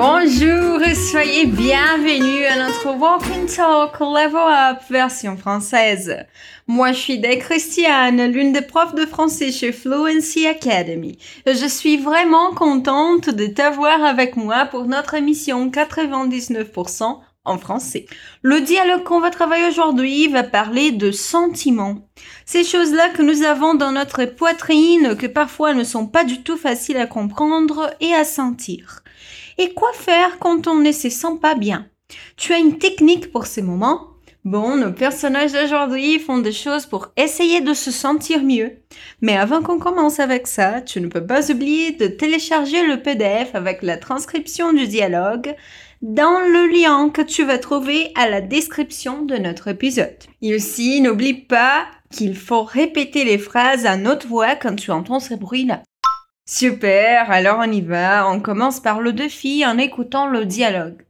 Bonjour et soyez bienvenus à notre Walk and Talk Level Up version française. Moi, je suis Day Christiane, l'une des profs de français chez Fluency Academy. Je suis vraiment contente de t'avoir avec moi pour notre émission 99% en français. Le dialogue qu'on va travailler aujourd'hui va parler de sentiments. Ces choses-là que nous avons dans notre poitrine que parfois ne sont pas du tout faciles à comprendre et à sentir. Et quoi faire quand on ne se sent pas bien? Tu as une technique pour ces moments? Bon, nos personnages d'aujourd'hui font des choses pour essayer de se sentir mieux. Mais avant qu'on commence avec ça, tu ne peux pas oublier de télécharger le PDF avec la transcription du dialogue dans le lien que tu vas trouver à la description de notre épisode. Et aussi, n'oublie pas qu'il faut répéter les phrases à notre voix quand tu entends ces bruits-là. Super, alors on y va. On commence par le défi en écoutant le dialogue.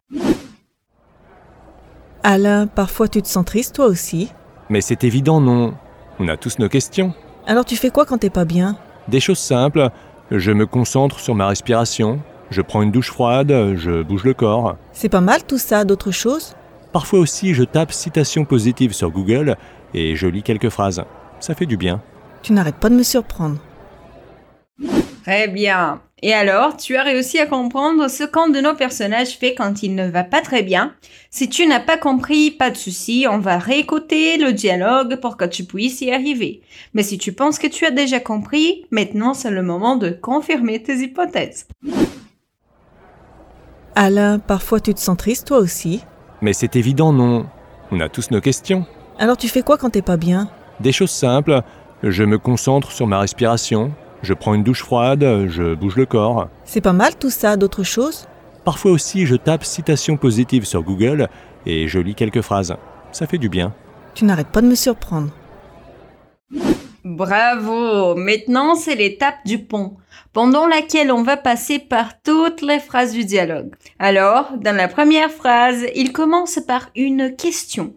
Alain, parfois tu te sens triste toi aussi Mais c'est évident, non. On a tous nos questions. Alors tu fais quoi quand t'es pas bien? Des choses simples. Je me concentre sur ma respiration. Je prends une douche froide. Je bouge le corps. C'est pas mal tout ça, d'autres choses? Parfois aussi, je tape citation positive sur Google et je lis quelques phrases. Ça fait du bien. Tu n'arrêtes pas de me surprendre. Très bien. Et alors, tu as réussi à comprendre ce qu'un de nos personnages fait quand il ne va pas très bien. Si tu n'as pas compris, pas de souci, on va réécouter le dialogue pour que tu puisses y arriver. Mais si tu penses que tu as déjà compris, maintenant c'est le moment de confirmer tes hypothèses. Alain, parfois tu te sens triste toi aussi Mais c'est évident, non. On a tous nos questions. Alors tu fais quoi quand t'es pas bien? Des choses simples. Je me concentre sur ma respiration. Je prends une douche froide, je bouge le corps. C'est pas mal tout ça, d'autres choses? Parfois aussi, je tape citation positive sur Google et je lis quelques phrases. Ça fait du bien. Tu n'arrêtes pas de me surprendre. Bravo Maintenant, c'est l'étape du pont, pendant laquelle on va passer par toutes les phrases du dialogue. Alors, dans la première phrase, il commence par une question.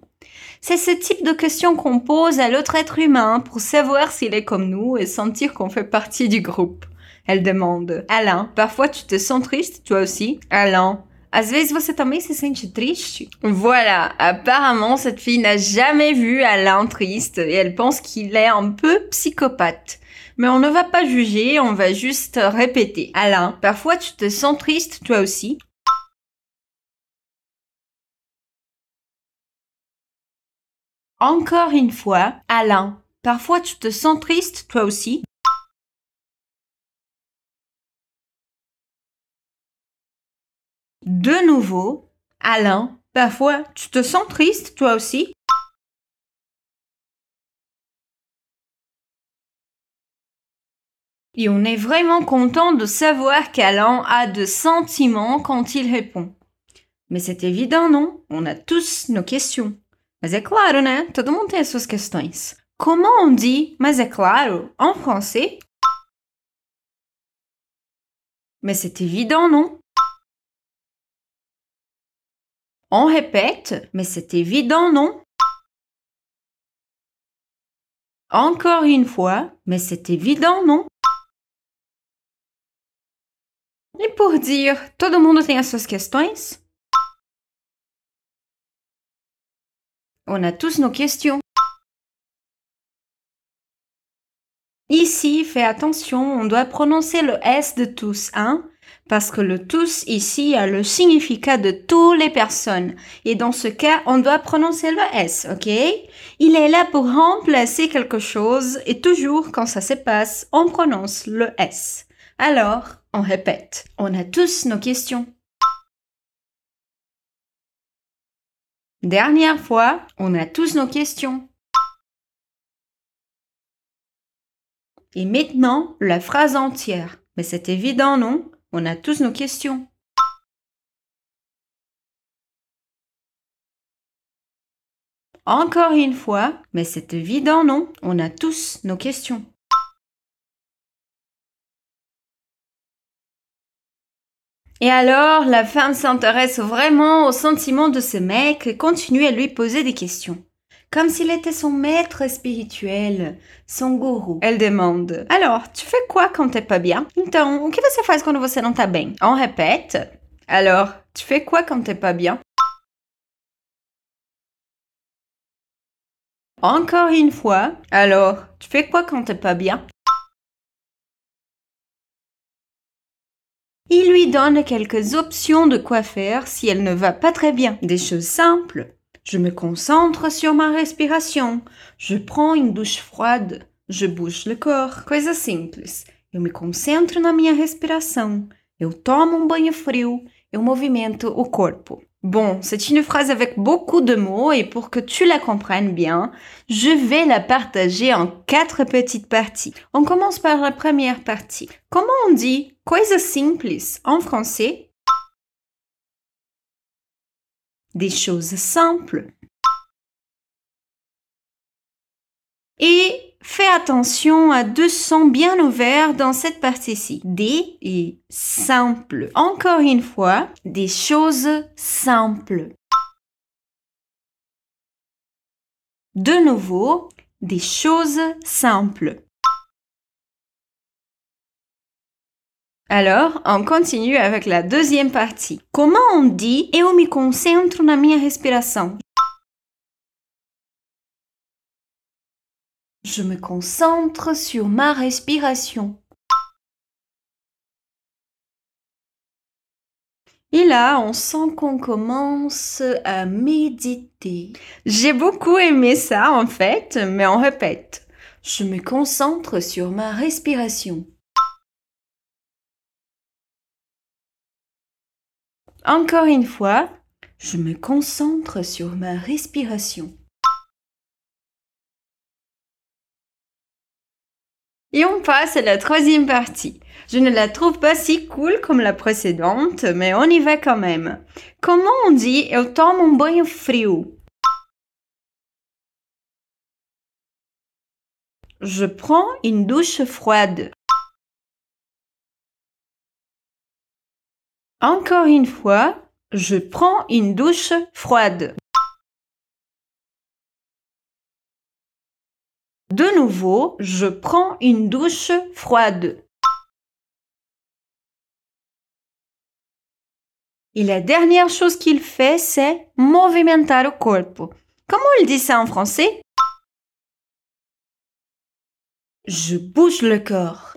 C'est ce type de question qu'on pose à l'autre être humain pour savoir s'il est comme nous et sentir qu'on fait partie du groupe. Elle demande, Alain, parfois tu te sens triste, toi aussi? Alain, às vezes você também se sente triste? Voilà, apparemment cette fille n'a jamais vu Alain triste et elle pense qu'il est un peu psychopathe. Mais on ne va pas juger, on va juste répéter. Alain, parfois tu te sens triste, toi aussi? Encore une fois, Alain, parfois tu te sens triste, toi aussi? De nouveau, Alain, parfois tu te sens triste, toi aussi? Et on est vraiment content de savoir qu'Alain a de sentiments quand il répond. Mais c'est évident, non? On a tous nos questions. Mas é claro, né? Todo mundo tem as suas questões. Comment on dit mas é claro en français? Mais c'est évident, non? On répète, mais c'est évident, non? Encore une fois, mais c'est évident, non? E por dire todo mundo tem as suas questões? On a tous nos questions. Ici, fais attention, on doit prononcer le S de tous, hein? Parce que le tous ici a le significat de toutes les personnes. Et dans ce cas, on doit prononcer le S, ok? Il est là pour remplacer quelque chose et toujours quand ça se passe, on prononce le S. Alors, on répète. On a tous nos questions. Dernière fois, on a tous nos questions. Et maintenant, la phrase entière. Mais c'est évident, non? On a tous nos questions. Encore une fois, mais c'est évident, non? On a tous nos questions. Et alors, la femme s'intéresse vraiment aux sentiments de ce mec et continue à lui poser des questions. Comme s'il était son maître spirituel, son gourou. Elle demande, alors, tu fais quoi quand t'es pas bien? Então, o que você faz quando você não tá bem? On répète. Alors, tu fais quoi quand t'es pas bien? Encore une fois. Alors, tu fais quoi quand t'es pas bien? Il lui donne quelques options de quoi faire si elle ne va pas très bien. Des choses simples. Je me concentre sur ma respiration. Je prends une douche froide. Je bouge le corps. Coisas simples. Eu me concentro na minha respiração. Eu tomo um banho frio. Eu movimento o corpo. Bon, c'est une phrase avec beaucoup de mots et pour que tu la comprennes bien, je vais la partager en quatre petites parties. On commence par la première partie. Comment on dit coisas simples en français? Des choses simples. Et fais attention à deux sons bien ouverts dans cette partie-ci. Des et simple. Encore une fois, des choses simples. De nouveau, des choses simples. Alors, on continue avec la deuxième partie. Comment on dit eu me concentro na minha respiração? Je me concentre sur ma respiration. Et là, on sent qu'on commence à méditer. J'ai beaucoup aimé ça en fait, mais on répète. Je me concentre sur ma respiration. Encore une fois, je me concentre sur ma respiration. Et on passe à la troisième partie. Je ne la trouve pas si cool comme la précédente, mais on y va quand même. Comment on dit eu tomo um banho frio? Je prends une douche froide. Encore une fois, je prends une douche froide. De nouveau, je prends une douche froide. Et la dernière chose qu'il fait, c'est movimentar corpo. Comment il dit ça en français? Je bouge le corps.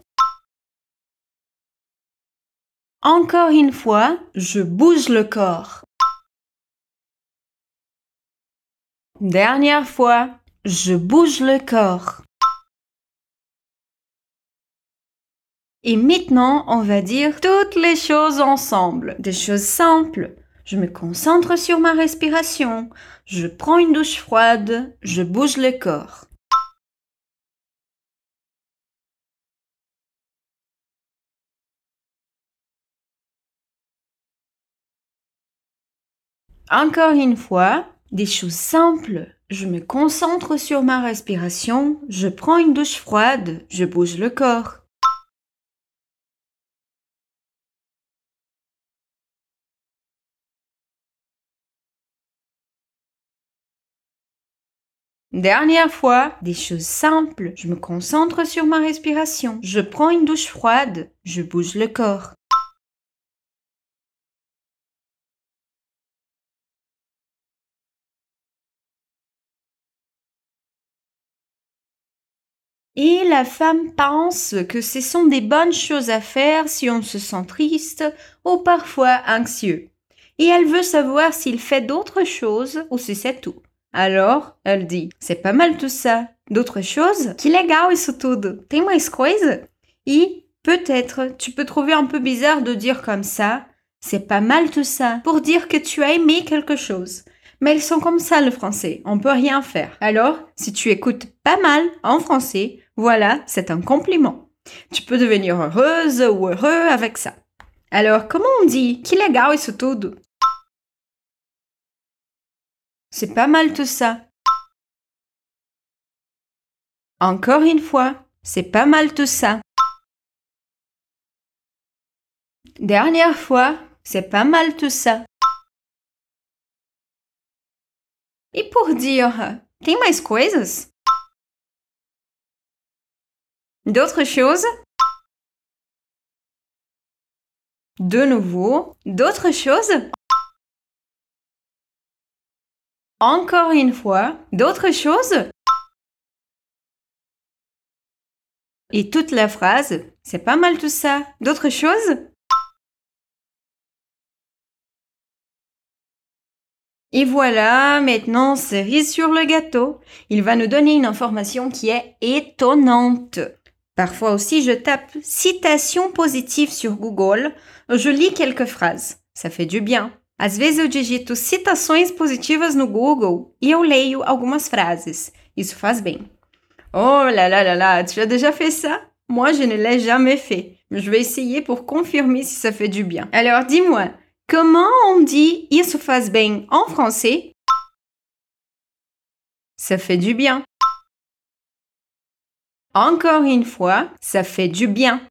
Encore une fois, je bouge le corps. Dernière fois, je bouge le corps. Et maintenant, on va dire toutes les choses ensemble. Des choses simples. Je me concentre sur ma respiration. Je prends une douche froide. Je bouge le corps. Encore une fois, des choses simples. Je me concentre sur ma respiration, je prends une douche froide, je bouge le corps. Dernière fois, des choses simples. Je me concentre sur ma respiration. Je prends une douche froide. Je bouge le corps. Et la femme pense que ce sont des bonnes choses à faire si on se sent triste ou parfois anxieux. Et elle veut savoir s'il fait d'autres choses ou si c'est tout. Alors, elle dit, c'est pas mal tout ça. D'autres choses? Que legal isso tudo. Tem mais coisa? Et peut-être tu peux trouver un peu bizarre de dire comme ça, c'est pas mal tout ça, pour dire que tu as aimé quelque chose. Mais ils sont comme ça le français, on peut rien faire. Alors, si tu écoutes pas mal en français, voilà, c'est un compliment. Tu peux devenir heureuse ou heureux avec ça. Alors, comment on dit Que legal isso tudo? C'est pas mal tout ça. Encore une fois, c'est pas mal tout ça. Dernière fois, c'est pas mal tout ça. E por dire, tem mais coisas? D'autres choses? De nouveau. D'autres choses? Encore une fois. D'autres choses? Et toute la phrase. C'est pas mal tout ça. D'autres choses? Et voilà, maintenant cerise sur le gâteau. Il va nous donner une information qui est étonnante. Parfois aussi, je tape citation positive sur Google, je lis quelques phrases. Ça fait du bien. Às vezes eu digito citações positivas no Google e eu leio algumas frases. Isso faz bem. Oh là là là là, tu as déjà fait ça? Moi, je ne l'ai jamais fait. Je vais essayer pour confirmer si ça fait du bien. Alors, dis-moi, comment on dit isso faz bem en français? Ça fait du bien. Encore une fois, ça fait du bien.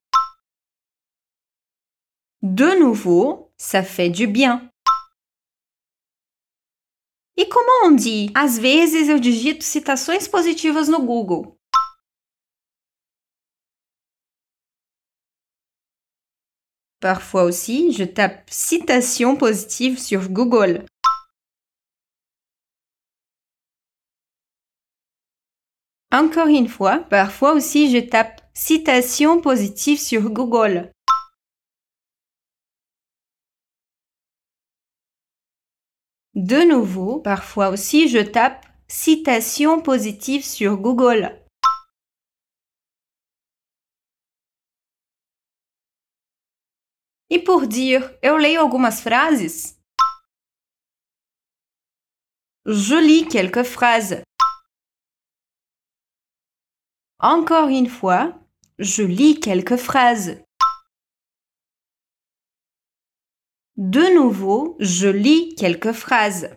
De nouveau, ça fait du bien. E como on dit Às vezes eu digito citações positivas no Google. Parfois aussi, je tape citation positive sur Google. Encore une fois, parfois aussi je tape citation positive sur Google. De nouveau, parfois aussi je tape citation positive sur Google. E por dire eu leio algumas frases, je lis quelques phrases. Encore une fois, je lis quelques phrases. De nouveau, je lis quelques phrases.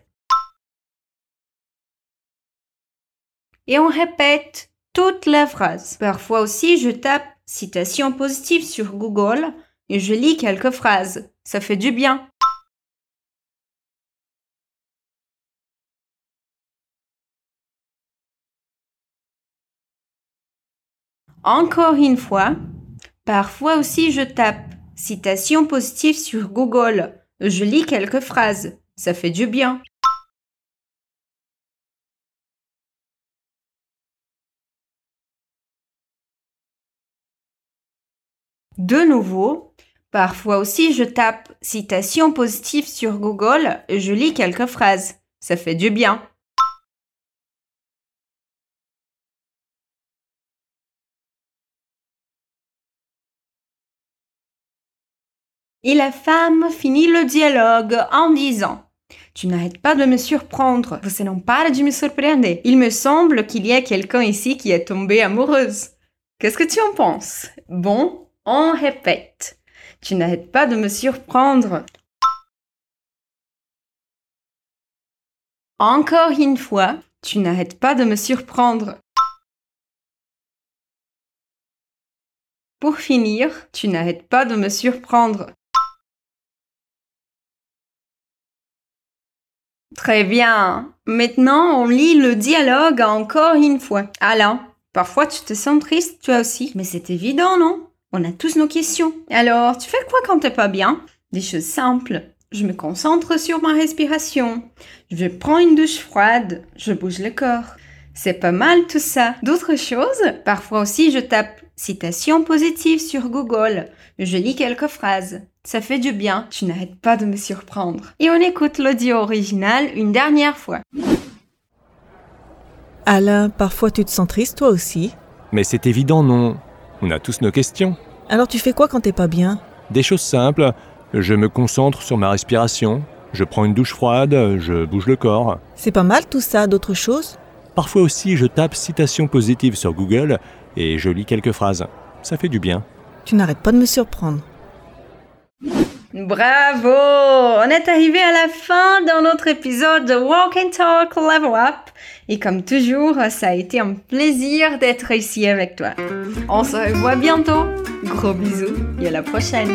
Et on répète toute la phrase. Parfois aussi, je tape citation positive sur Google et je lis quelques phrases. Ça fait du bien. Encore une fois, parfois aussi je tape citation positive sur Google. Je lis quelques phrases. Ça fait du bien. De nouveau, parfois aussi je tape citation positive sur Google je lis quelques phrases. Ça fait du bien. Et la femme finit le dialogue en disant Tu n'arrêtes pas de me surprendre. Você não para de me surpreender. Il me semble qu'il y a quelqu'un ici qui est tombé amoureuse. Qu'est-ce que tu en penses? Bon, on répète. Tu n'arrêtes pas de me surprendre. Encore une fois, tu n'arrêtes pas de me surprendre. Pour finir, tu n'arrêtes pas de me surprendre. Très bien. Maintenant, on lit le dialogue encore une fois. Alain, parfois tu te sens triste, toi aussi. Mais c'est évident, non? On a tous nos questions. Alors, tu fais quoi quand t'es pas bien? Des choses simples. Je me concentre sur ma respiration. Je prends une douche froide. Je bouge le corps. C'est pas mal tout ça. D'autres choses? Parfois aussi, je tape citation positive sur Google. Je lis quelques phrases. Ça fait du bien, tu n'arrêtes pas de me surprendre. Et on écoute l'audio original une dernière fois. Alain, parfois tu te sens triste toi aussi. Mais c'est évident, non On a tous nos questions. Alors tu fais quoi quand t'es pas bien? Des choses simples. Je me concentre sur ma respiration. Je prends une douche froide. Je bouge le corps. C'est pas mal tout ça, d'autres choses? Parfois aussi, je tape citation positive sur Google et je lis quelques phrases. Ça fait du bien. Tu n'arrêtes pas de me surprendre. Bravo On est arrivé à la fin de notre épisode de Walk and Talk Level Up. Et comme toujours, ça a été un plaisir d'être ici avec toi. On se revoit bientôt. Gros bisous et à la prochaine.